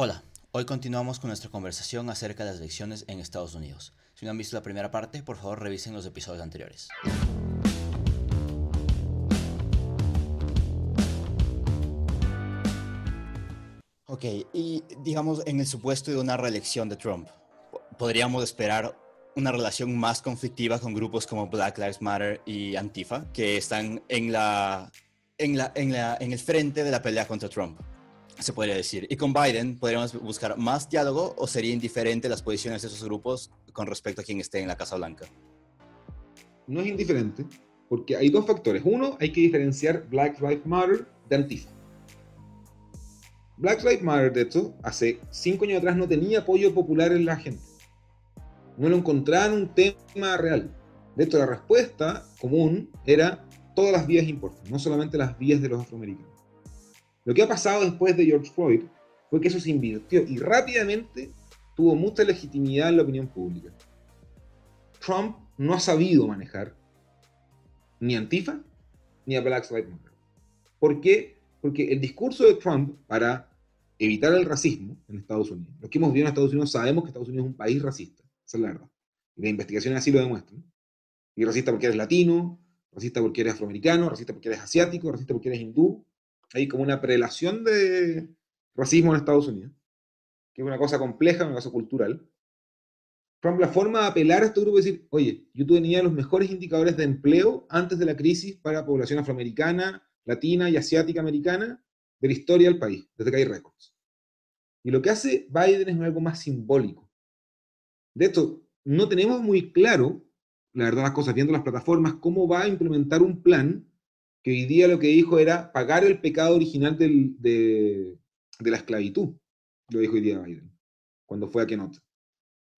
Hola, hoy continuamos con nuestra conversación acerca de las elecciones en Estados Unidos. Si no han visto la primera parte, por favor revisen los episodios anteriores. Ok, y digamos en el supuesto de una reelección de Trump, ¿podríamos esperar una relación más conflictiva con grupos como Black Lives Matter y Antifa, que están en, la, en, la, en, la, en el frente de la pelea contra Trump? Se podría decir. Y con Biden, ¿podríamos buscar más diálogo o sería indiferente las posiciones de esos grupos con respecto a quien esté en la Casa Blanca? No es indiferente, porque hay dos factores. Uno, hay que diferenciar Black Lives Matter de Antifa. Black Lives Matter, de hecho, hace cinco años atrás no tenía apoyo popular en la gente. No lo encontraban un tema real. De hecho, la respuesta común era todas las vías importan, no solamente las vías de los afroamericanos. Lo que ha pasado después de George Floyd fue que eso se invirtió y rápidamente tuvo mucha legitimidad en la opinión pública. Trump no ha sabido manejar ni Antifa ni a Black Lives Matter. ¿Por qué? Porque el discurso de Trump para evitar el racismo en Estados Unidos, los que hemos vivido en Estados Unidos sabemos que Estados Unidos es un país racista, esa es la verdad. Y las investigaciones así lo demuestran. Y racista porque eres latino, racista porque eres afroamericano, racista porque eres asiático, racista porque eres hindú, hay como una prelación de racismo en Estados Unidos, que es una cosa compleja, una cosa cultural. Trump, la forma de apelar a este grupo es decir, oye, yo tenía los mejores indicadores de empleo antes de la crisis para la población afroamericana, latina y asiática americana de la historia del país, desde que hay récords. Y lo que hace Biden es algo más simbólico. De hecho, no tenemos muy claro, la verdad las cosas, viendo las plataformas, cómo va a implementar un plan que hoy día lo que dijo era pagar el pecado original de, la esclavitud, lo dijo hoy día Biden, cuando fue a Kenote.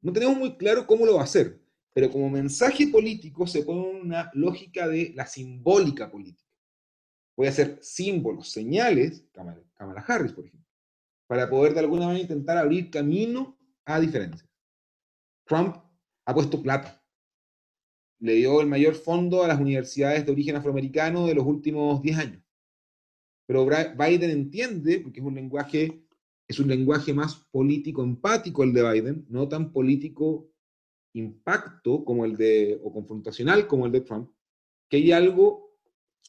No tenemos muy claro cómo lo va a hacer, pero como mensaje político se pone una lógica de la simbólica política. Voy a hacer símbolos, señales, Kamala Harris, por ejemplo, para poder de alguna manera intentar abrir camino a diferencias. Trump ha puesto plata le dio el mayor fondo a las universidades de origen afroamericano de los últimos 10 años. Pero Biden entiende, porque es un lenguaje, es un lenguaje más político empático el de Biden, no tan político impacto como el de, o confrontacional como el de Trump, que hay algo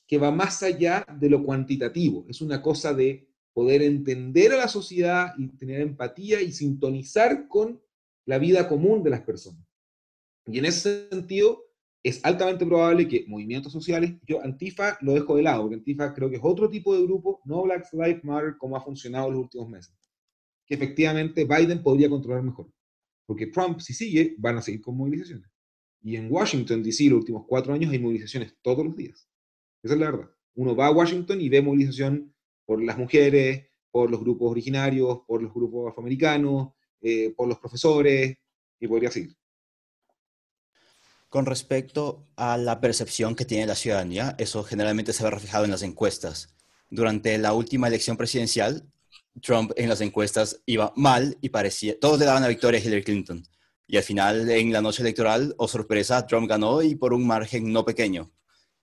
que va más allá de lo cuantitativo. Es una cosa de poder entender a la sociedad y tener empatía y sintonizar con la vida común de las personas. Y en ese sentido, es altamente probable que movimientos sociales, yo Antifa lo dejo de lado, porque Antifa creo que es otro tipo de grupo, no Black Lives Matter como ha funcionado en los últimos meses, que efectivamente Biden podría controlar mejor. Porque Trump, si sigue, van a seguir con movilizaciones. Y en Washington, D.C., los últimos cuatro años hay movilizaciones todos los días. Esa es la verdad. Uno va a Washington y ve movilización por las mujeres, por los grupos originarios, por los grupos afroamericanos, eh, por los profesores, y podría seguir. Con respecto a la percepción que tiene la ciudadanía, eso generalmente se ve reflejado en las encuestas. Durante la última elección presidencial, Trump en las encuestas iba mal y parecía, todos le daban la victoria a Hillary Clinton. Y al final, en la noche electoral, o oh sorpresa, Trump ganó y por un margen no pequeño.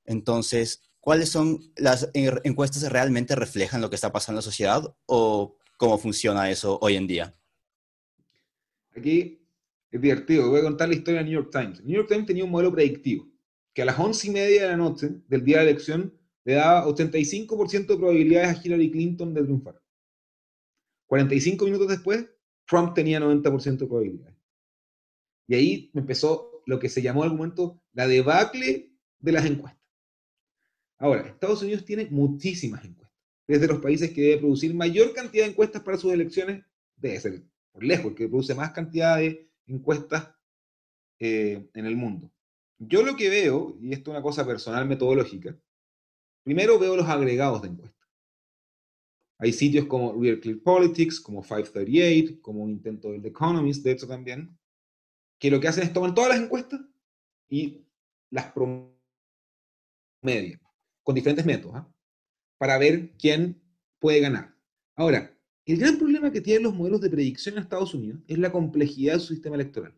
Entonces, ¿cuáles son las encuestas que realmente reflejan lo que está pasando en la sociedad o cómo funciona eso hoy en día? Aquí es divertido, voy a contar la historia del New York Times. New York Times tenía un modelo predictivo, que a las once y media de la noche del día de la elección le daba 85% de probabilidades a Hillary Clinton de triunfar. 45 minutos después, Trump tenía 90% de probabilidades. Y ahí empezó lo que se llamó en algún momento la debacle de las encuestas. Ahora, Estados Unidos tiene muchísimas encuestas. Desde los países que debe producir mayor cantidad de encuestas para sus elecciones, debe ser por lejos el que produce más cantidad de encuestas eh, en el mundo. Yo lo que veo, y esto es una cosa personal metodológica, primero veo los agregados de encuestas. Hay sitios como Real Clear Politics, como 538, como un intento del The Economist, de hecho también, que lo que hacen es tomar todas las encuestas y las promedian con diferentes métodos, ¿ah? para ver quién puede ganar. Ahora, el gran problema que tienen los modelos de predicción en Estados Unidos es la complejidad de su sistema electoral.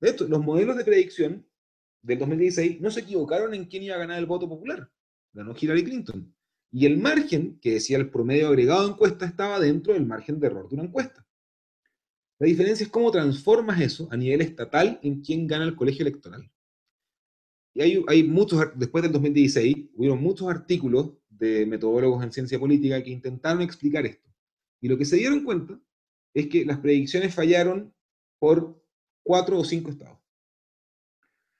De hecho, los modelos de predicción del 2016 no se equivocaron en quién iba a ganar el voto popular. Ganó Hillary Clinton. Y el margen que decía el promedio agregado de encuesta estaba dentro del margen de error de una encuesta. La diferencia es cómo transformas eso a nivel estatal en quién gana el colegio electoral. Y hay, hay muchos, después del 2016, hubo muchos artículos de metodólogos en ciencia política que intentaron explicar esto. Y lo que se dieron cuenta es que las predicciones fallaron por cuatro o cinco estados.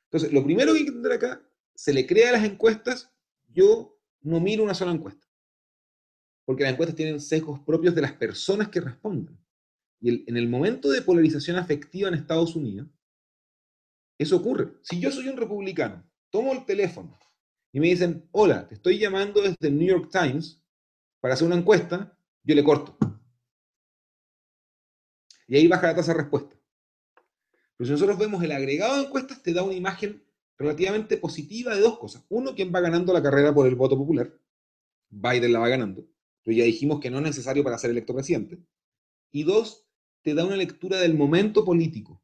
Entonces, lo primero que hay que entender acá, se le crea a las encuestas, yo no miro una sola encuesta. Porque las encuestas tienen sesgos propios de las personas que responden. Y en el momento de polarización afectiva en Estados Unidos, eso ocurre. Si yo soy un republicano, tomo el teléfono y me dicen, hola, te estoy llamando desde el New York Times para hacer una encuesta, yo le corto. Y ahí baja la tasa de respuesta. Pero si nosotros vemos el agregado de encuestas, te da una imagen relativamente positiva de dos cosas. Uno, quien va ganando la carrera por el voto popular. Biden la va ganando. Pero ya dijimos que no es necesario para ser electo presidente. Y dos, te da una lectura del momento político,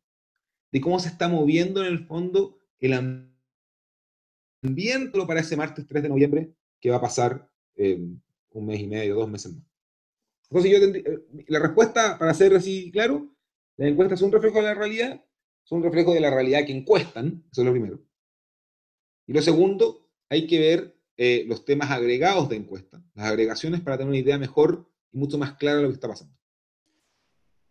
de cómo se está moviendo en el fondo el ambiente para ese martes 3 de noviembre que va a pasar un mes y medio, dos meses más. Entonces, yo eh, la respuesta, para ser así claro, las encuestas son un reflejo de la realidad, son un reflejo de la realidad que encuestan, eso es lo primero. Y lo segundo, hay que ver eh, los temas agregados de encuesta, las agregaciones para tener una idea mejor y mucho más clara de lo que está pasando.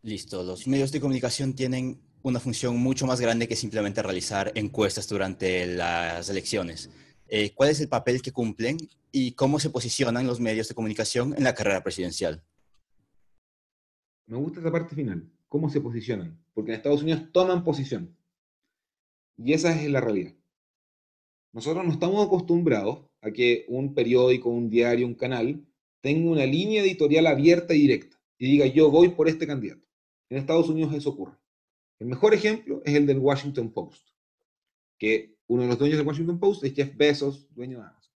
Listo, los medios de comunicación tienen una función mucho más grande que simplemente realizar encuestas durante las elecciones. Eh, ¿Cuál es el papel que cumplen y cómo se posicionan los medios de comunicación en la carrera presidencial? Me gusta esa parte final, cómo se posicionan, porque en Estados Unidos toman posición. Y esa es la realidad. Nosotros no estamos acostumbrados a que un periódico, un diario, un canal tenga una línea editorial abierta y directa y diga yo voy por este candidato. En Estados Unidos eso ocurre. El mejor ejemplo es el del Washington Post, que uno de los dueños del Washington Post es Jeff Bezos, dueño de Amazon.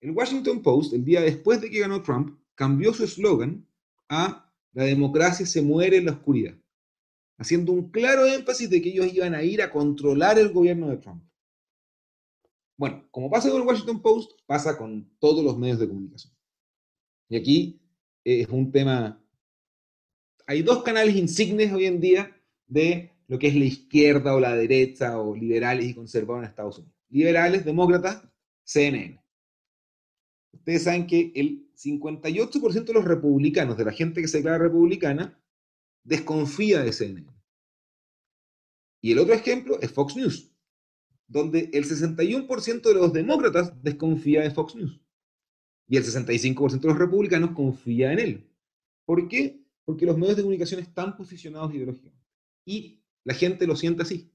El Washington Post, el día después de que ganó Trump, cambió su eslogan a la democracia se muere en la oscuridad, haciendo un claro énfasis de que ellos iban a ir a controlar el gobierno de Trump. Bueno, como pasa con el Washington Post, pasa con todos los medios de comunicación. Y aquí es un tema... Hay dos canales insignes hoy en día de lo que es la izquierda o la derecha o liberales y conservadores en Estados Unidos. Liberales, demócratas, CNN. Ustedes saben que el 58% de los republicanos, de la gente que se declara republicana, desconfía de CNN. Y el otro ejemplo es Fox News, donde el 61% de los demócratas desconfía de Fox News. Y el 65% de los republicanos confía en él. ¿Por qué? Porque los medios de comunicación están posicionados ideológicamente. Y la gente lo siente así.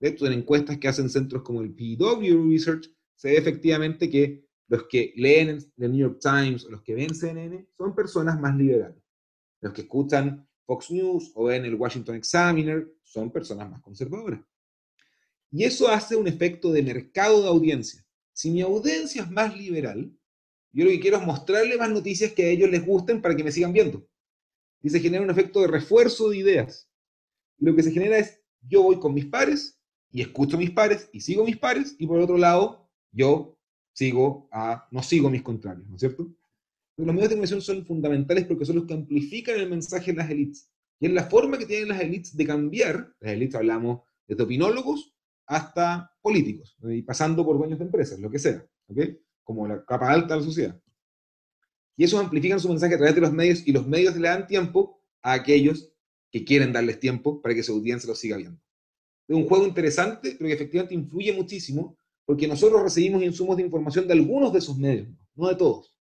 De hecho, en encuestas que hacen centros como el PW Research, se ve efectivamente que los que leen el New York Times o los que ven CNN son personas más liberales. Los que escuchan Fox News o ven el Washington Examiner son personas más conservadoras. Y eso hace un efecto de mercado de audiencia. Si mi audiencia es más liberal, yo lo que quiero es mostrarle más noticias que a ellos les gusten para que me sigan viendo. Y se genera un efecto de refuerzo de ideas. Lo que se genera es, yo voy con mis pares y escucho a mis pares y sigo a mis pares y por otro lado, yo sigo a, no sigo mis contrarios, ¿no es cierto? los medios de comunicación son fundamentales porque son los que amplifican el mensaje de las élites. Y es la forma que tienen las élites de cambiar, las élites hablamos desde opinólogos hasta políticos, y pasando por dueños de empresas, lo que sea, ¿ok? Como la capa alta de la sociedad. Y esos amplifican su mensaje a través de los medios y los medios le dan tiempo a aquellos que quieren darles tiempo para que su audiencia lo siga viendo. Es un juego interesante, pero que efectivamente influye muchísimo porque nosotros recibimos insumos de información de algunos de esos medios, no de todos.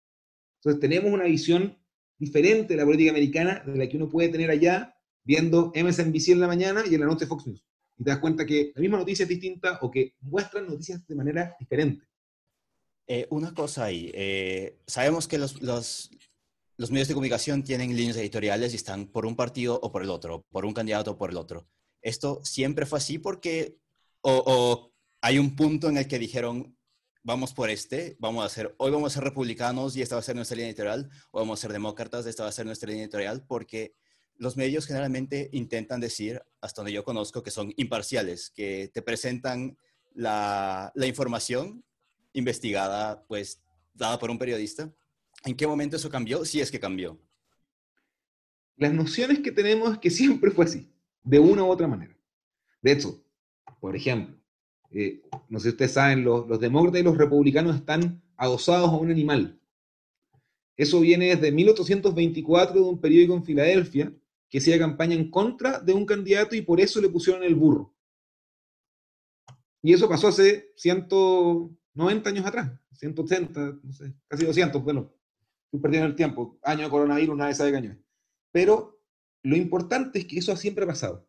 Entonces tenemos una visión diferente de la política americana de la que uno puede tener allá viendo MSNBC en la mañana y en la noche Fox News. Y te das cuenta que la misma noticia es distinta o que muestran noticias de manera diferente. Eh, una cosa ahí, eh, sabemos que los, los, medios de comunicación tienen líneas editoriales y están por un partido o por el otro, por un candidato o por el otro. ¿Esto siempre fue así porque, o hay un punto en el que dijeron, vamos por este, vamos a ser, hoy vamos a ser republicanos y esta va a ser nuestra línea editorial, o vamos a ser demócratas, esta va a ser nuestra línea editorial, porque los medios generalmente intentan decir, hasta donde yo conozco, que son imparciales, que te presentan la, información investigada, pues, dada por un periodista. ¿En qué momento eso cambió? Si es que cambió. Las nociones que tenemos es que siempre fue así, de una u otra manera. De hecho, por ejemplo, eh, no sé si ustedes saben, los, los, demócratas y los republicanos están adosados a un animal. Eso viene desde 1824 de un periódico en Filadelfia que hacía campaña en contra de un candidato y por eso le pusieron el burro. Y eso pasó hace 190 años atrás, 180, no sé, casi 200, bueno, estoy perdiendo el tiempo, año de coronavirus, nadie sabe qué año. Pero lo importante es que eso siempre ha pasado.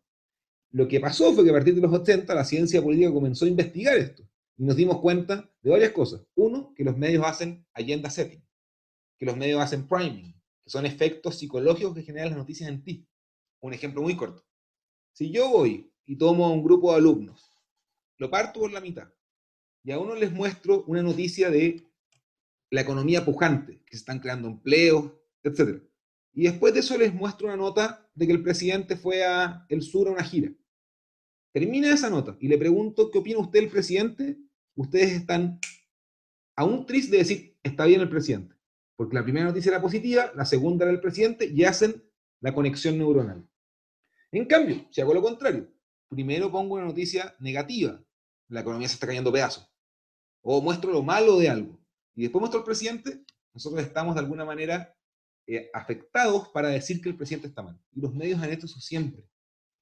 Lo que pasó fue que a partir de los 80 la ciencia política comenzó a investigar esto y nos dimos cuenta de varias cosas. Uno, que los medios hacen agenda setting, que los medios hacen priming, que son efectos psicológicos que generan las noticias en ti. Un ejemplo muy corto. Si yo voy y tomo a un grupo de alumnos, lo parto por la mitad, y a uno les muestro una noticia de la economía pujante, que se están creando empleos, etc. Y después de eso les muestro una nota de que el presidente fue a el sur a una gira. Termina esa nota y le pregunto, ¿qué opina usted del presidente? Ustedes están a un tris de decir, está bien el presidente. Porque la primera noticia era positiva, la segunda era el presidente y hacen la conexión neuronal. En cambio, si hago lo contrario, primero pongo una noticia negativa, la economía se está cayendo pedazos, o muestro lo malo de algo, y después muestro al presidente, nosotros estamos de alguna manera eh, afectados para decir que el presidente está mal. Y los medios han hecho eso siempre.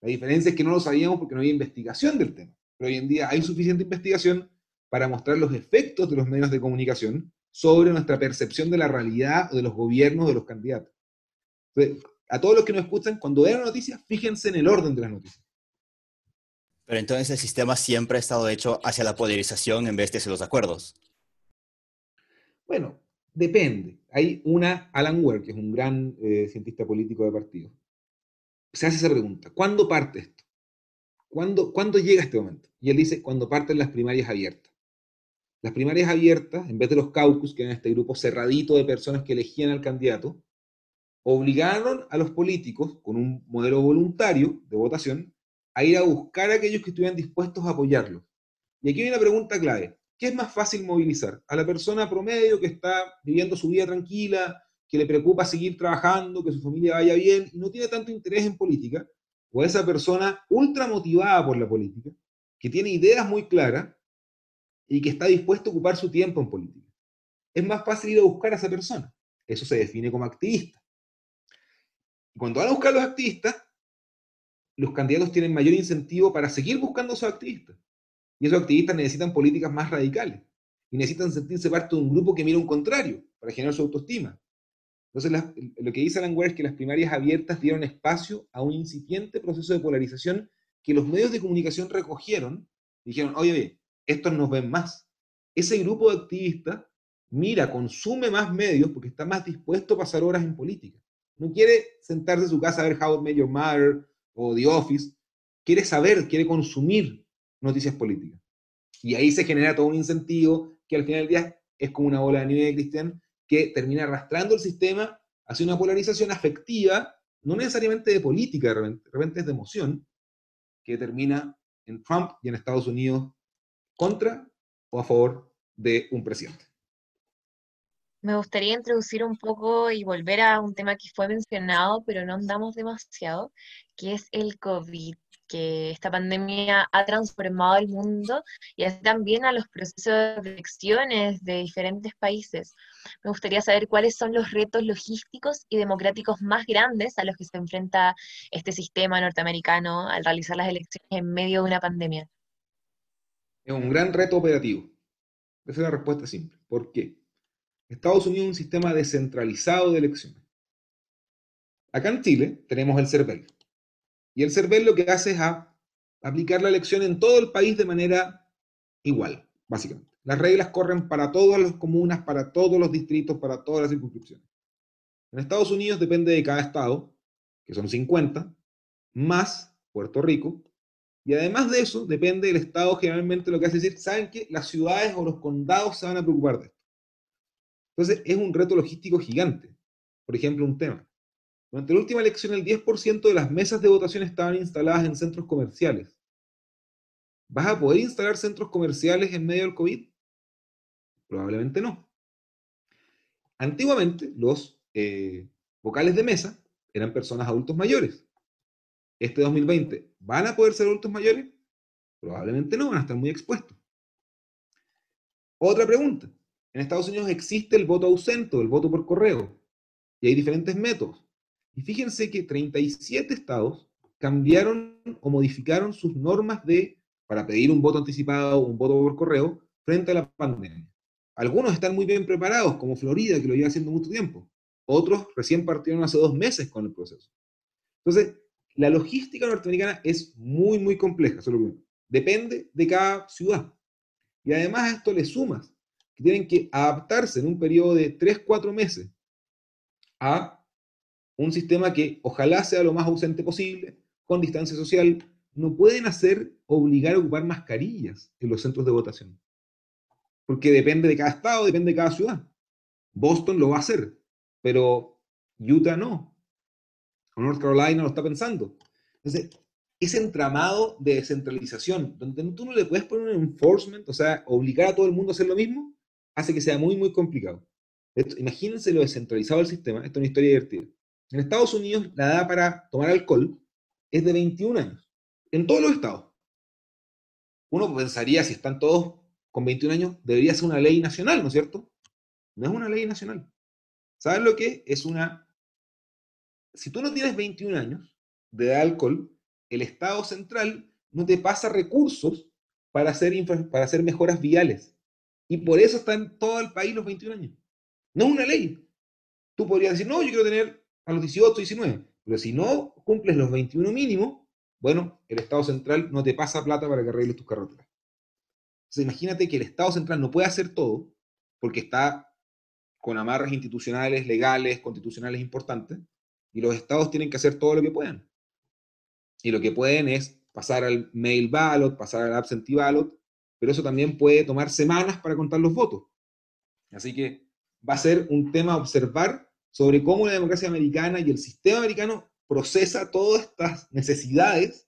La diferencia es que no lo sabíamos porque no había investigación del tema. Pero hoy en día hay suficiente investigación para mostrar los efectos de los medios de comunicación sobre nuestra percepción de la realidad o de los gobiernos de los candidatos. Entonces, a todos los que nos escuchan, cuando vean noticias, fíjense en el orden de las noticias. Pero entonces el sistema siempre ha estado hecho hacia la polarización en vez de hacia los acuerdos. Bueno, depende. Hay una, Alan Ware, que es un gran eh, cientista político de partido, se hace esa pregunta, ¿cuándo parte esto? ¿Cuándo, ¿Cuándo llega este momento? Y él dice, cuando parten las primarias abiertas. Las primarias abiertas, en vez de los caucus, que eran este grupo cerradito de personas que elegían al candidato, obligaron a los políticos, con un modelo voluntario de votación, a ir a buscar a aquellos que estuvieran dispuestos a apoyarlos. Y aquí hay una pregunta clave. ¿Qué es más fácil movilizar? ¿A la persona promedio que está viviendo su vida tranquila, que le preocupa seguir trabajando, que su familia vaya bien y no tiene tanto interés en política, o a esa persona ultra motivada por la política, que tiene ideas muy claras y que está dispuesto a ocupar su tiempo en política. Es más fácil ir a buscar a esa persona. Eso se define como activista. Cuando van a buscar a los activistas, los candidatos tienen mayor incentivo para seguir buscando a esos activistas. Y esos activistas necesitan políticas más radicales. Y necesitan sentirse parte de un grupo que mira un contrario, para generar su autoestima. Entonces, lo que dice Alan Ware es que las primarias abiertas dieron espacio a un incipiente proceso de polarización que los medios de comunicación recogieron. Dijeron, oye, oye, estos nos ven más. Ese grupo de activistas mira, consume más medios porque está más dispuesto a pasar horas en política. No quiere sentarse en su casa a ver How It Your Mother o The Office. Quiere saber, quiere consumir noticias políticas. Y ahí se genera todo un incentivo que al final del día es como una bola de nieve, Cristian, que termina arrastrando el sistema hacia una polarización afectiva, no necesariamente de política, de repente, es de emoción, que termina en Trump y en Estados Unidos contra o a favor de un presidente. Me gustaría introducir un poco y volver a un tema que fue mencionado, pero no andamos demasiado, que es el COVID que esta pandemia ha transformado el mundo y así también a los procesos de elecciones de diferentes países. Me gustaría saber cuáles son los retos logísticos y democráticos más grandes a los que se enfrenta este sistema norteamericano al realizar las elecciones en medio de una pandemia. Es un gran reto operativo. Esa es la respuesta simple. ¿Por qué? Estados Unidos es un sistema descentralizado de elecciones. Acá en Chile tenemos el CERVEL, y el CERVEL lo que hace es aplicar la elección en todo el país de manera igual, básicamente. Las reglas corren para todas las comunas, para todos los distritos, para todas las circunscripciones. En Estados Unidos depende de cada estado, que son 50, más Puerto Rico, y además de eso, depende del estado generalmente lo que hace es decir, saben que las ciudades o los condados se van a preocupar de esto. Entonces es un reto logístico gigante. Por ejemplo, un tema. Durante la última elección, el 10% de las mesas de votación estaban instaladas en centros comerciales. ¿Vas a poder instalar centros comerciales en medio del COVID? Probablemente no. Antiguamente, los eh, vocales de mesa eran personas adultos mayores. Este 2020, ¿van a poder ser adultos mayores? Probablemente no, van a estar muy expuestos. Otra pregunta. En Estados Unidos existe el voto ausente, el voto por correo, y hay diferentes métodos. Y fíjense que 37 estados cambiaron o modificaron sus normas de para pedir un voto anticipado o un voto por correo frente a la pandemia. Algunos están muy bien preparados, como Florida, que lo lleva haciendo mucho tiempo. Otros recién partieron hace dos meses con el proceso. Entonces, la logística norteamericana es muy, muy compleja, solo Depende de cada ciudad. Y además a esto le sumas que tienen que adaptarse en un periodo de 3, 4 meses a un sistema que ojalá sea lo más ausente posible, con distancia social. No pueden hacer obligar a ocupar mascarillas en los centros de votación. Porque depende de cada estado, depende de cada ciudad. Boston lo va a hacer, pero Utah no. O North Carolina lo está pensando. Entonces, ese entramado de descentralización, donde tú no le puedes poner un enforcement, o sea, obligar a todo el mundo a hacer lo mismo, hace que sea muy, muy complicado. imagínense lo descentralizado del sistema. Esto es una historia divertida. En Estados Unidos, la edad para tomar alcohol es de 21 años. En todos los estados. Uno pensaría, si están todos con 21 años, debería ser una ley nacional, ¿no es cierto? No es una ley nacional. ¿Sabes lo que es una... Si tú no tienes 21 años de edad alcohol, el Estado central no te pasa recursos para hacer, para hacer mejoras viales. Y por eso está en todo el país los 21 años. No es una ley. Tú podrías decir, no, yo quiero tener a los 18, 19. Pero si no cumples los 21 mínimos, bueno, el Estado central no te pasa plata para que arregles tus carreteras. Entonces imagínate que el Estado central no puede hacer todo porque está con amarras institucionales, legales, constitucionales importantes, y los estados tienen que hacer todo lo que puedan y lo que pueden es pasar al mail ballot, pasar al absentee ballot, pero eso también puede tomar semanas para contar los votos. Así que va a ser un tema observar sobre cómo la democracia americana y el sistema americano procesa todas estas necesidades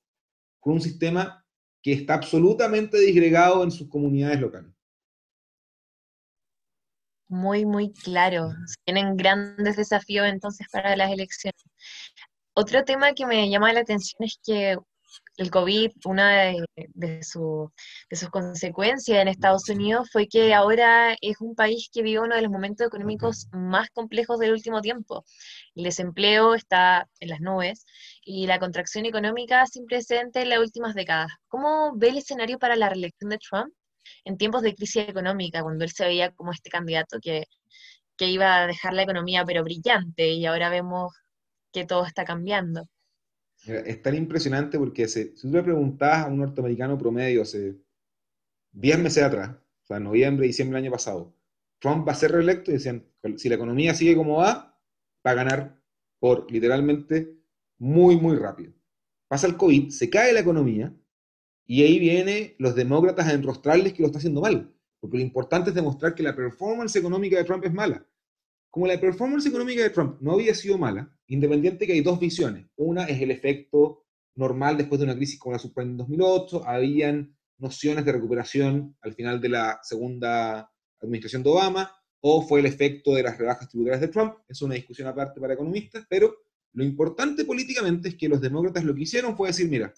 con un sistema que está absolutamente disgregado en sus comunidades locales. Muy, muy claro. Tienen grandes desafíos entonces para las elecciones. Otro tema que me llama la atención es que el COVID, una de, sus consecuencias en Estados Unidos fue que ahora es un país que vive uno de los momentos económicos más complejos del último tiempo. El desempleo está en las nubes y la contracción económica sin precedente en las últimas décadas. ¿Cómo ve el escenario para la reelección de Trump en tiempos de crisis económica, cuando él se veía como este candidato que, que iba a dejar la economía pero brillante y ahora vemos que todo está cambiando. Es tan impresionante porque si tú le preguntabas a un norteamericano promedio hace 10 meses atrás, o sea, noviembre, diciembre del año pasado, Trump va a ser reelecto y decían, si la economía sigue como va, va a ganar por literalmente muy, muy rápido. Pasa el COVID, se cae la economía y ahí vienen los demócratas a enrostrarles que lo está haciendo mal. Porque lo importante es demostrar que la performance económica de Trump es mala. Como la performance económica de Trump no había sido mala, independiente que hay dos visiones. Una es el efecto normal después de una crisis como la subprime en 2008, habían nociones de recuperación al final de la segunda administración de Obama, o fue el efecto de las rebajas tributarias de Trump, es una discusión aparte para economistas, pero lo importante políticamente es que los demócratas lo que hicieron fue decir, mira,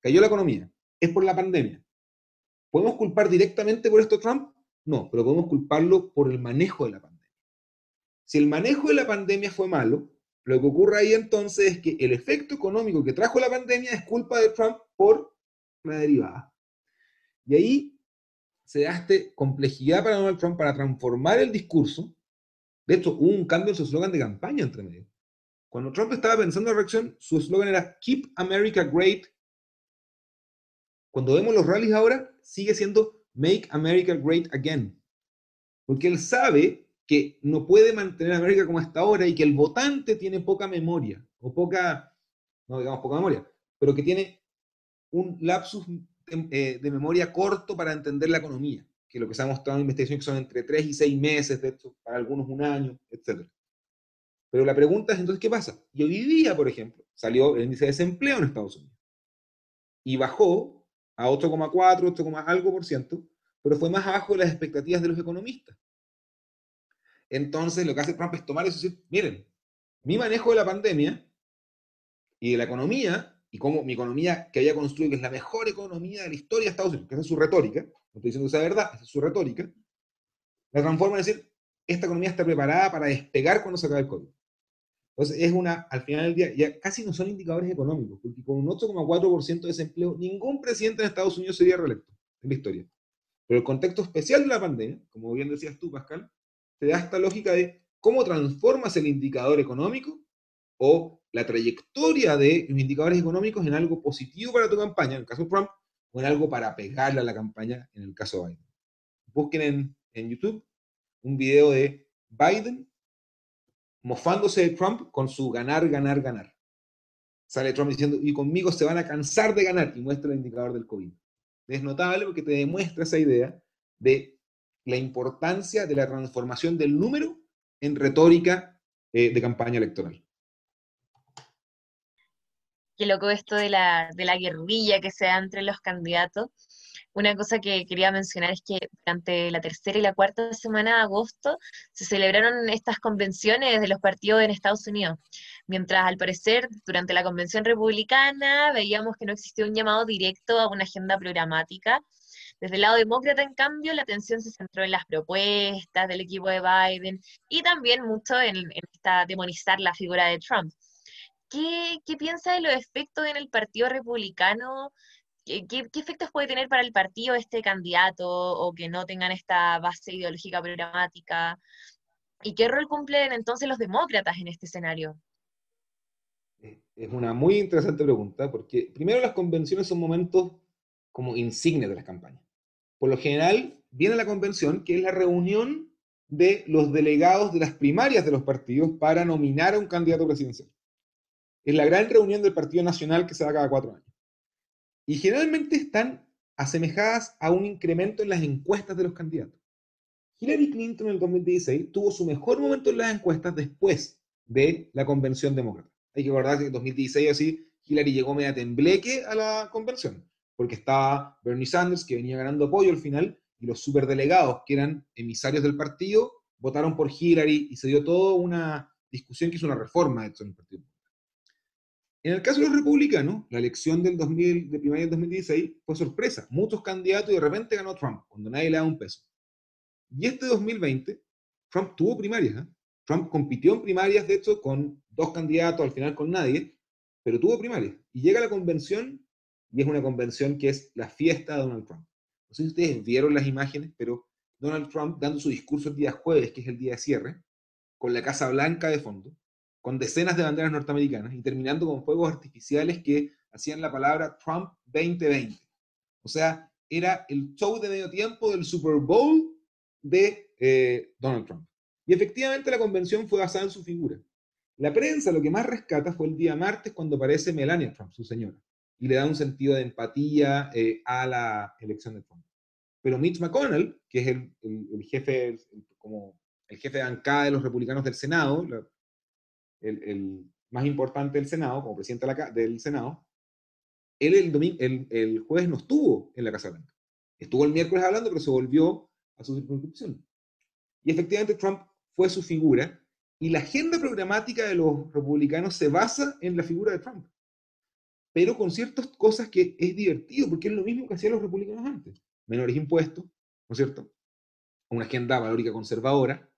cayó la economía, es por la pandemia. ¿Podemos culpar directamente por esto Trump? No, pero podemos culparlo por el manejo de la pandemia. Si el manejo de la pandemia fue malo, lo que ocurre ahí entonces es que el efecto económico que trajo la pandemia es culpa de Trump por la derivada. Y ahí se da esta complejidad para Donald Trump para transformar el discurso. De hecho, hubo un cambio en su eslogan de campaña entre medio. Cuando Trump estaba pensando en la reacción, su eslogan era Keep America Great. Cuando vemos los rallies ahora, sigue siendo Make America Great Again. Porque él sabe que no puede mantener a América como hasta ahora y que el votante tiene poca memoria, o poca, no digamos poca memoria, pero que tiene un lapsus de, eh, memoria corto para entender la economía, que lo que se ha mostrado en investigaciones que son entre 3 y 6 meses, de hecho, para algunos un año, etc. Pero la pregunta es entonces, ¿qué pasa? Y hoy día, por ejemplo, salió el índice de desempleo en Estados Unidos y bajó a 8,4, 8, algo por ciento, pero fue más abajo de las expectativas de los economistas. Entonces lo que hace Trump es tomar eso y decir, miren, mi manejo de la pandemia y de la economía, y cómo mi economía que había construido, que es la mejor economía de la historia de Estados Unidos, que es su retórica, no estoy diciendo que sea verdad, esa es su retórica, la transforma en decir, esta economía está preparada para despegar cuando se acabe el COVID. Entonces, es una, al final del día, ya casi no son indicadores económicos, porque con un 8,4% de desempleo, ningún presidente de Estados Unidos sería reelecto en la historia. Pero el contexto especial de la pandemia, como bien decías tú, Pascal, te da esta lógica de cómo transformas el indicador económico o la trayectoria de los indicadores económicos en algo positivo para tu campaña, en el caso de Trump, o en algo para pegarle a la campaña, en el caso de Biden. Busquen en, en YouTube un video de Biden mofándose de Trump con su ganar, ganar, ganar. Sale Trump diciendo, y conmigo se van a cansar de ganar, y muestra el indicador del COVID. Es notable porque te demuestra esa idea de la importancia de la transformación del número en retórica eh, de campaña electoral. Qué loco esto de la, de la guerrilla que se da entre los candidatos. Una cosa que quería mencionar es que durante la tercera y la cuarta semana de agosto se celebraron estas convenciones de los partidos en Estados Unidos, mientras al parecer durante la convención republicana veíamos que no existía un llamado directo a una agenda programática. Desde el lado demócrata, en cambio, la atención se centró en las propuestas del equipo de Biden y también mucho en, esta demonizar la figura de Trump. ¿Qué, ¿Qué, piensa de los efectos en el Partido Republicano ¿Qué, efectos puede tener para el partido este candidato o que no tengan esta base ideológica programática? ¿Y qué rol cumplen entonces los demócratas en este escenario? Eh, es una muy interesante pregunta, porque primero las convenciones son momentos como insignes de las campañas. Por lo general, viene la convención, que es la reunión de los delegados de las primarias de los partidos para nominar a un candidato presidencial. Es la gran reunión del Partido Nacional que se da cada cuatro años y generalmente están asemejadas a un incremento en las encuestas de los candidatos. Hillary Clinton en el 2016 tuvo su mejor momento en las encuestas después de la convención demócrata. Hay que recordar que en 2016 así Hillary llegó media tembleque a la convención, porque estaba Bernie Sanders, que venía ganando apoyo al final, y los superdelegados, que eran emisarios del partido, votaron por Hillary y se dio toda una discusión que hizo una reforma de en el partido. En el caso de los republicanos, la elección del 2000, de primaria del 2016 fue sorpresa. Muchos candidatos y de repente ganó Trump, cuando nadie le da un peso. Y este 2020, Trump tuvo primarias. ¿eh? Trump compitió en primarias, de hecho, con dos candidatos, al final con nadie, pero tuvo primarias. Y llega a la convención, y es una convención que es la fiesta de Donald Trump. No sé si ustedes vieron las imágenes, pero Donald Trump dando su discurso el día jueves, que es el día de cierre, con la Casa Blanca de fondo, con decenas de banderas norteamericanas y terminando con fuegos artificiales que hacían la palabra Trump 2020. O sea, era el show de medio tiempo del Super Bowl de eh, Donald Trump. Y efectivamente la convención fue basada en su figura. La prensa lo que más rescata fue el día martes cuando aparece Melania Trump, su señora, y le da un sentido de empatía eh, a la elección de Trump. Pero Mitch McConnell, que es el, jefe, como el jefe de bancada de los republicanos del Senado, el, más importante del Senado, como presidente del Senado, él el, el, jueves no estuvo en la Casa Blanca. Estuvo el miércoles hablando, pero se volvió a su circunscripción. Y efectivamente Trump fue su figura, y la agenda programática de los republicanos se basa en la figura de Trump. Pero con ciertas cosas que es divertido, porque es lo mismo que hacían los republicanos antes. Menores impuestos, ¿no es cierto? Una agenda valórica conservadora,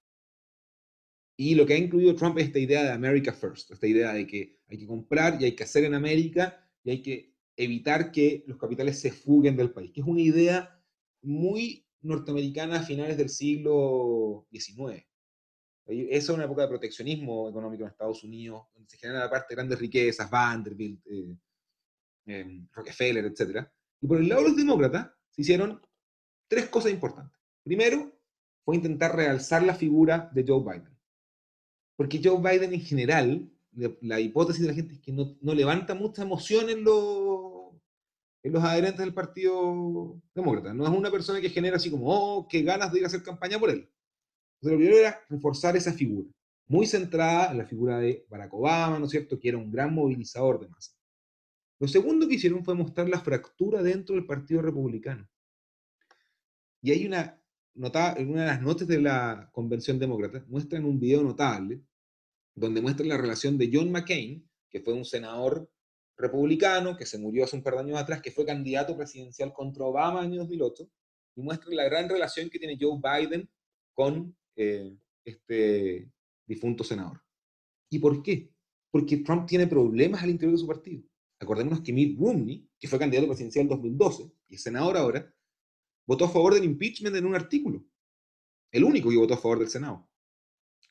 y lo que ha incluido Trump es esta idea de America First, esta idea de que hay que comprar y hay que hacer en América y hay que evitar que los capitales se fuguen del país, que es una idea muy norteamericana a finales del siglo XIX. Esa es una época de proteccionismo económico en Estados Unidos, donde se generan aparte grandes riquezas, Vanderbilt, eh, eh, Rockefeller, etc. Y por el lado de los demócratas se hicieron tres cosas importantes. Primero, fue intentar realzar la figura de Joe Biden. Porque Joe Biden en general, la hipótesis de la gente es que no, levanta mucha emoción en, los, en los adherentes del Partido Demócrata. No es una persona que genera así como, oh, qué ganas de ir a hacer campaña por él. Entonces, lo primero era reforzar esa figura, muy centrada en la figura de Barack Obama, ¿no es cierto?, que era un gran movilizador de masa. Lo segundo que hicieron fue mostrar la fractura dentro del Partido Republicano. Y hay una en una de las notas de la convención demócrata, muestran un video notable donde muestran la relación de John McCain, que fue un senador republicano que se murió hace un par de años atrás, que fue candidato presidencial contra Obama en 2008, y muestran la gran relación que tiene Joe Biden con eh, este difunto senador. ¿Y por qué? Porque Trump tiene problemas al interior de su partido. Acordémonos que Mitt Romney, que fue candidato presidencial en 2012 y es senador ahora, votó a favor del impeachment en un artículo. El único que votó a favor del Senado.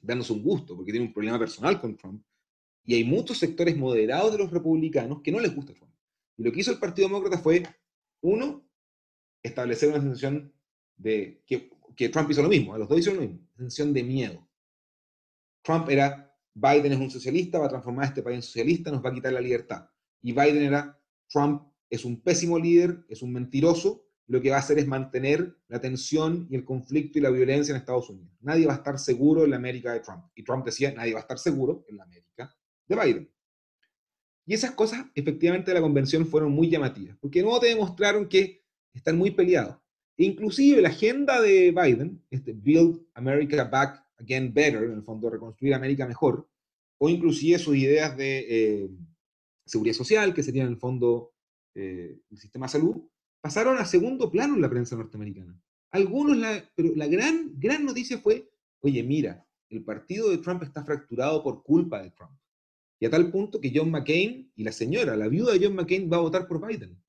Dándose un gusto, porque tiene un problema personal con Trump. Y hay muchos sectores moderados de los republicanos que no les gusta Trump. Y lo que hizo el Partido Demócrata fue, uno, establecer una sensación de que, Trump hizo lo mismo, a los dos hicieron lo mismo, sensación de miedo. Trump era, Biden es un socialista, va a transformar este país en socialista, nos va a quitar la libertad. Y Biden era, Trump es un pésimo líder, es un mentiroso, lo que va a hacer es mantener la tensión y el conflicto y la violencia en Estados Unidos. Nadie va a estar seguro en la América de Trump. Y Trump decía, nadie va a estar seguro en la América de Biden. Y esas cosas, efectivamente, de la convención fueron muy llamativas, porque no te demostraron que están muy peleados. Inclusive la agenda de Biden, este Build America Back Again Better, en el fondo reconstruir América mejor, o inclusive sus ideas de eh, seguridad social, que serían en el fondo eh, el sistema de salud, pasaron a segundo plano en la prensa norteamericana. Algunos, pero la gran, gran noticia fue, oye, mira, el partido de Trump está fracturado por culpa de Trump. Y a tal punto que John McCain y la señora, la viuda de John McCain, va a votar por Biden.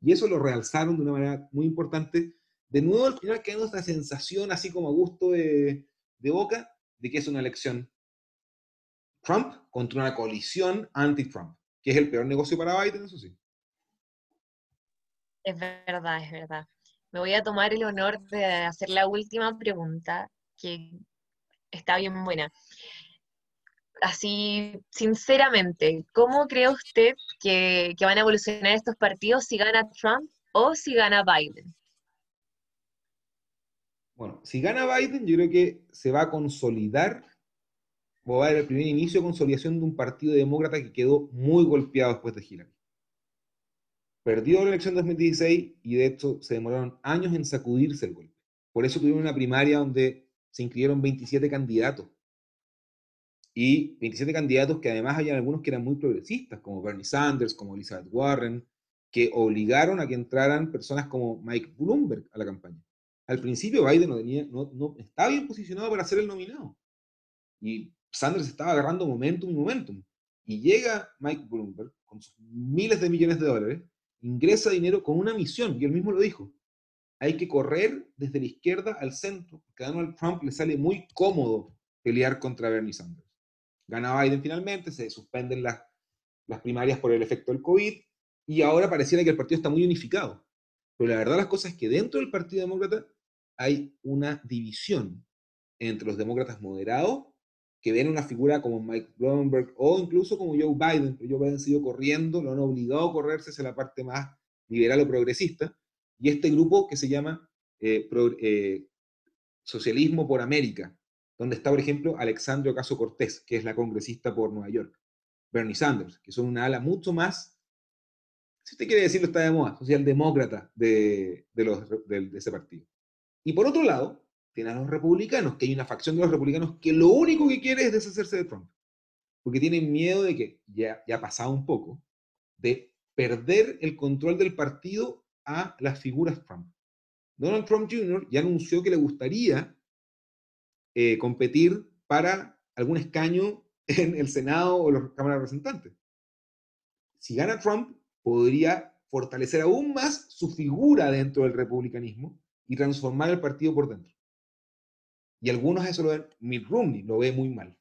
Y eso lo realzaron de una manera muy importante. De nuevo, al final quedó esta sensación, así como a gusto de, de boca, de que es una elección Trump contra una coalición anti-Trump, que es el peor negocio para Biden, eso sí. Es verdad, es verdad. Me voy a tomar el honor de hacer la última pregunta, que está bien buena. Así, sinceramente, ¿cómo cree usted que, van a evolucionar estos partidos si gana Trump o si gana Biden? Bueno, si gana Biden, yo creo que se va a consolidar, va a haber el primer inicio de consolidación de un partido demócrata que quedó muy golpeado después de Hillary perdió la elección de 2016 y de hecho se demoraron años en sacudirse el golpe. Por eso tuvieron una primaria donde se inscribieron 27 candidatos. Y 27 candidatos que además había algunos que eran muy progresistas, como Bernie Sanders, como Elizabeth Warren, que obligaron a que entraran personas como Mike Bloomberg a la campaña. Al principio Biden no, tenía, no, no estaba bien posicionado para ser el nominado. Y Sanders estaba agarrando momentum y momentum. Y llega Mike Bloomberg con sus miles de millones de dólares ingresa dinero con una misión, y él mismo lo dijo. Hay que correr desde la izquierda al centro, a Donald Trump le sale muy cómodo pelear contra Bernie Sanders. Gana Biden finalmente, se suspenden las, las primarias por el efecto del COVID, y ahora pareciera que el partido está muy unificado. Pero la verdad las cosas es que dentro del Partido Demócrata hay una división entre los demócratas moderados que ven una figura como Mike Bloomberg o incluso como Joe Biden, pero Joe Biden sido corriendo, lo han obligado a correrse hacia la parte más liberal o progresista, y este grupo que se llama eh, eh, Socialismo por América, donde está, por ejemplo, Alexandria Caso Cortés, que es la congresista por Nueva York, Bernie Sanders, que son una ala mucho más, si usted quiere decirlo, está de moda, socialdemócrata de, de, los, de ese partido. Y por otro lado, tiene a los republicanos, que hay una facción de los republicanos que lo único que quiere es deshacerse de Trump. Porque tienen miedo de que, ya, ya ha pasado un poco, de perder el control del partido a las figuras Trump. Donald Trump Jr. ya anunció que le gustaría eh, competir para algún escaño en el Senado o la Cámara de Representantes. Si gana Trump, podría fortalecer aún más su figura dentro del republicanismo y transformar el partido por dentro. Y algunos eso lo ven, Mitt Romney lo ve muy mal.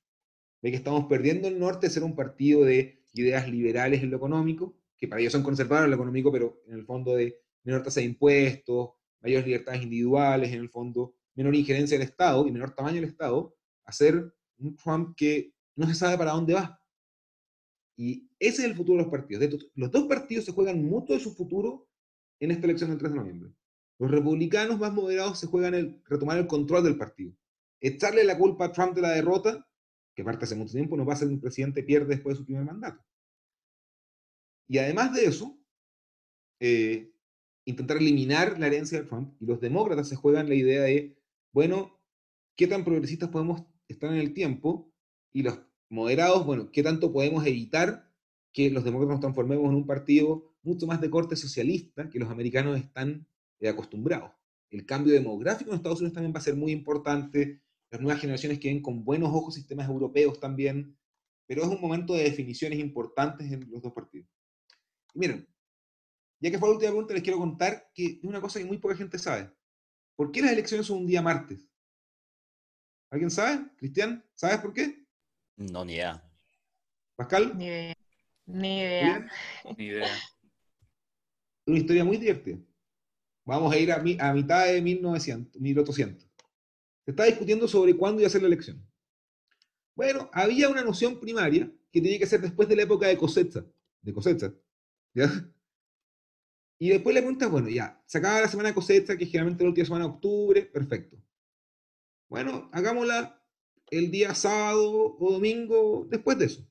Ve que estamos perdiendo el norte de ser un partido de ideas liberales en lo económico, que para ellos son conservadores en lo económico, pero en el fondo de menor tasa de impuestos, mayores libertades individuales, en el fondo menor injerencia del Estado y menor tamaño del Estado, a ser un Trump que no se sabe para dónde va. Y ese es el futuro de los partidos. los dos partidos se juegan mucho de su futuro en esta elección del 3 de noviembre. Los republicanos más moderados se juegan el retomar el control del partido echarle la culpa a Trump de la derrota, que parte hace mucho tiempo, no va a ser un presidente pierde después de su primer mandato. Y además de eso, eh, intentar eliminar la herencia de Trump, y los demócratas se juegan la idea de bueno, ¿qué tan progresistas podemos estar en el tiempo? Y los moderados, bueno, ¿qué tanto podemos evitar que los demócratas nos transformemos en un partido mucho más de corte socialista que los americanos están eh, acostumbrados? El cambio demográfico en Estados Unidos también va a ser muy importante, las nuevas generaciones que ven con buenos ojos sistemas europeos también, pero es un momento de definiciones importantes en los dos partidos. Y miren, ya que fue la última pregunta, les quiero contar que es una cosa que muy poca gente sabe. ¿Por qué las elecciones son un día martes? ¿Alguien sabe? Cristian, ¿sabes por qué? No, ni idea. ¿Pascal? Ni idea. Ni idea. Ni idea. Una historia muy divertida. Vamos a ir a, mi- a mitad de 1900, 1800. Se está discutiendo sobre cuándo iba a ser la elección. Bueno, había una noción primaria que tenía que ser después de la época de cosecha. De cosecha. Y después le preguntas, bueno, ya, se acaba la semana de cosecha, que es generalmente la última semana de octubre, perfecto. Bueno, hagámosla el día sábado o domingo después de eso.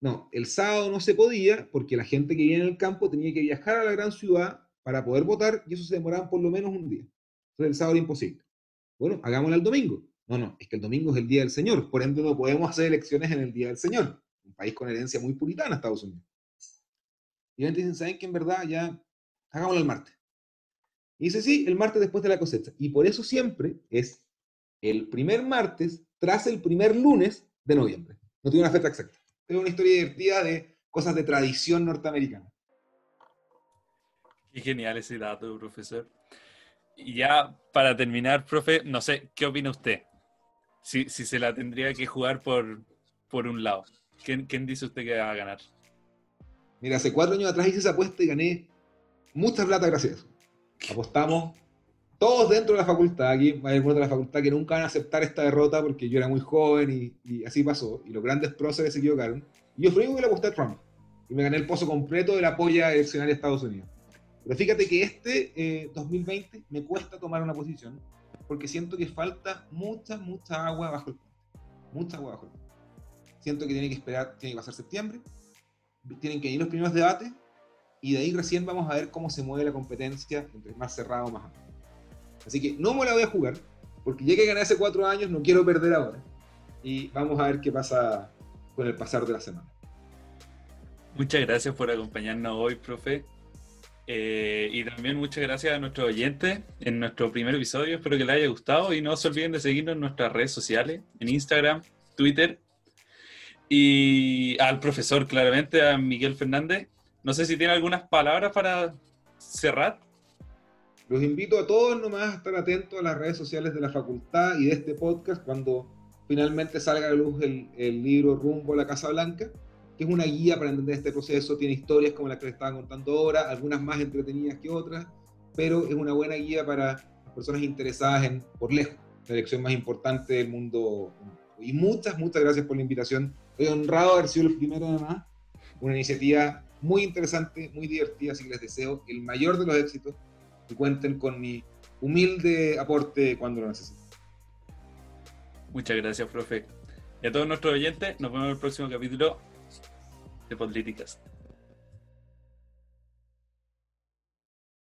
No, el sábado no se podía porque la gente que vivía en el campo tenía que viajar a la gran ciudad para poder votar y eso se demoraba por lo menos un día. Entonces el sábado era imposible. Bueno, hagámosla el domingo. No, no, es que el domingo es el día del Señor, por ende no podemos hacer elecciones en el día del Señor. Un país con herencia muy puritana, Estados Unidos. Y la gente dice, ¿saben que en verdad ya hagámoslo el martes? Y dice, sí, el martes después de la cosecha. Y por eso siempre es el primer martes tras el primer lunes de noviembre. No tiene una fecha exacta. Es una historia divertida de cosas de tradición norteamericana. Qué genial ese dato, profesor. Y ya para terminar, profe, no sé, ¿qué opina usted? Si, si se la tendría que jugar por, por un lado, ¿quién, quién dice usted que va a ganar? Mira, hace cuatro años atrás hice esa apuesta y gané mucha plata gracias. Apostamos todos dentro de la facultad, aquí hay algunos de la facultad que nunca van a aceptar esta derrota porque yo era muy joven y, así pasó. Y los grandes próceres se equivocaron. Y yo fui que le aposté a Trump. Y me gané el pozo completo del apoyo eleccionario de Estados Unidos. Pero fíjate que este eh, 2020 me cuesta tomar una posición porque siento que falta mucha, mucha agua bajo el puente. Mucha agua bajo el puente. Siento que tiene que esperar, tiene que pasar septiembre, tienen que ir los primeros debates y de ahí recién vamos a ver cómo se mueve la competencia entre más cerrado más amplio. Así que no me la voy a jugar, porque ya que gané hace cuatro años, no quiero perder ahora. Y vamos a ver qué pasa con el pasar de la semana. Muchas gracias por acompañarnos hoy, profe. Eh, y también muchas gracias a nuestros oyentes en nuestro primer episodio. Espero que les haya gustado y no se olviden de seguirnos en nuestras redes sociales, en Instagram, Twitter. Y al profesor, claramente, a Miguel Fernández. No sé si tiene algunas palabras para cerrar. Los invito a todos nomás a estar atentos a las redes sociales de la facultad y de este podcast cuando finalmente salga a luz el, el libro Rumbo a la Casa Blanca, es una guía para entender este proceso. Tiene historias como la que les estaba contando ahora, algunas más entretenidas que otras, pero es una buena guía para las personas interesadas en, por lejos, la elección más importante del mundo. Y muchas, muchas gracias por la invitación. Estoy honrado de haber sido el primero además. Una iniciativa muy interesante, muy divertida, así que les deseo el mayor de los éxitos y cuenten con mi humilde aporte cuando lo necesiten. Muchas gracias, profe. Y a todos nuestros oyentes, nos vemos en el próximo capítulo de Políticas.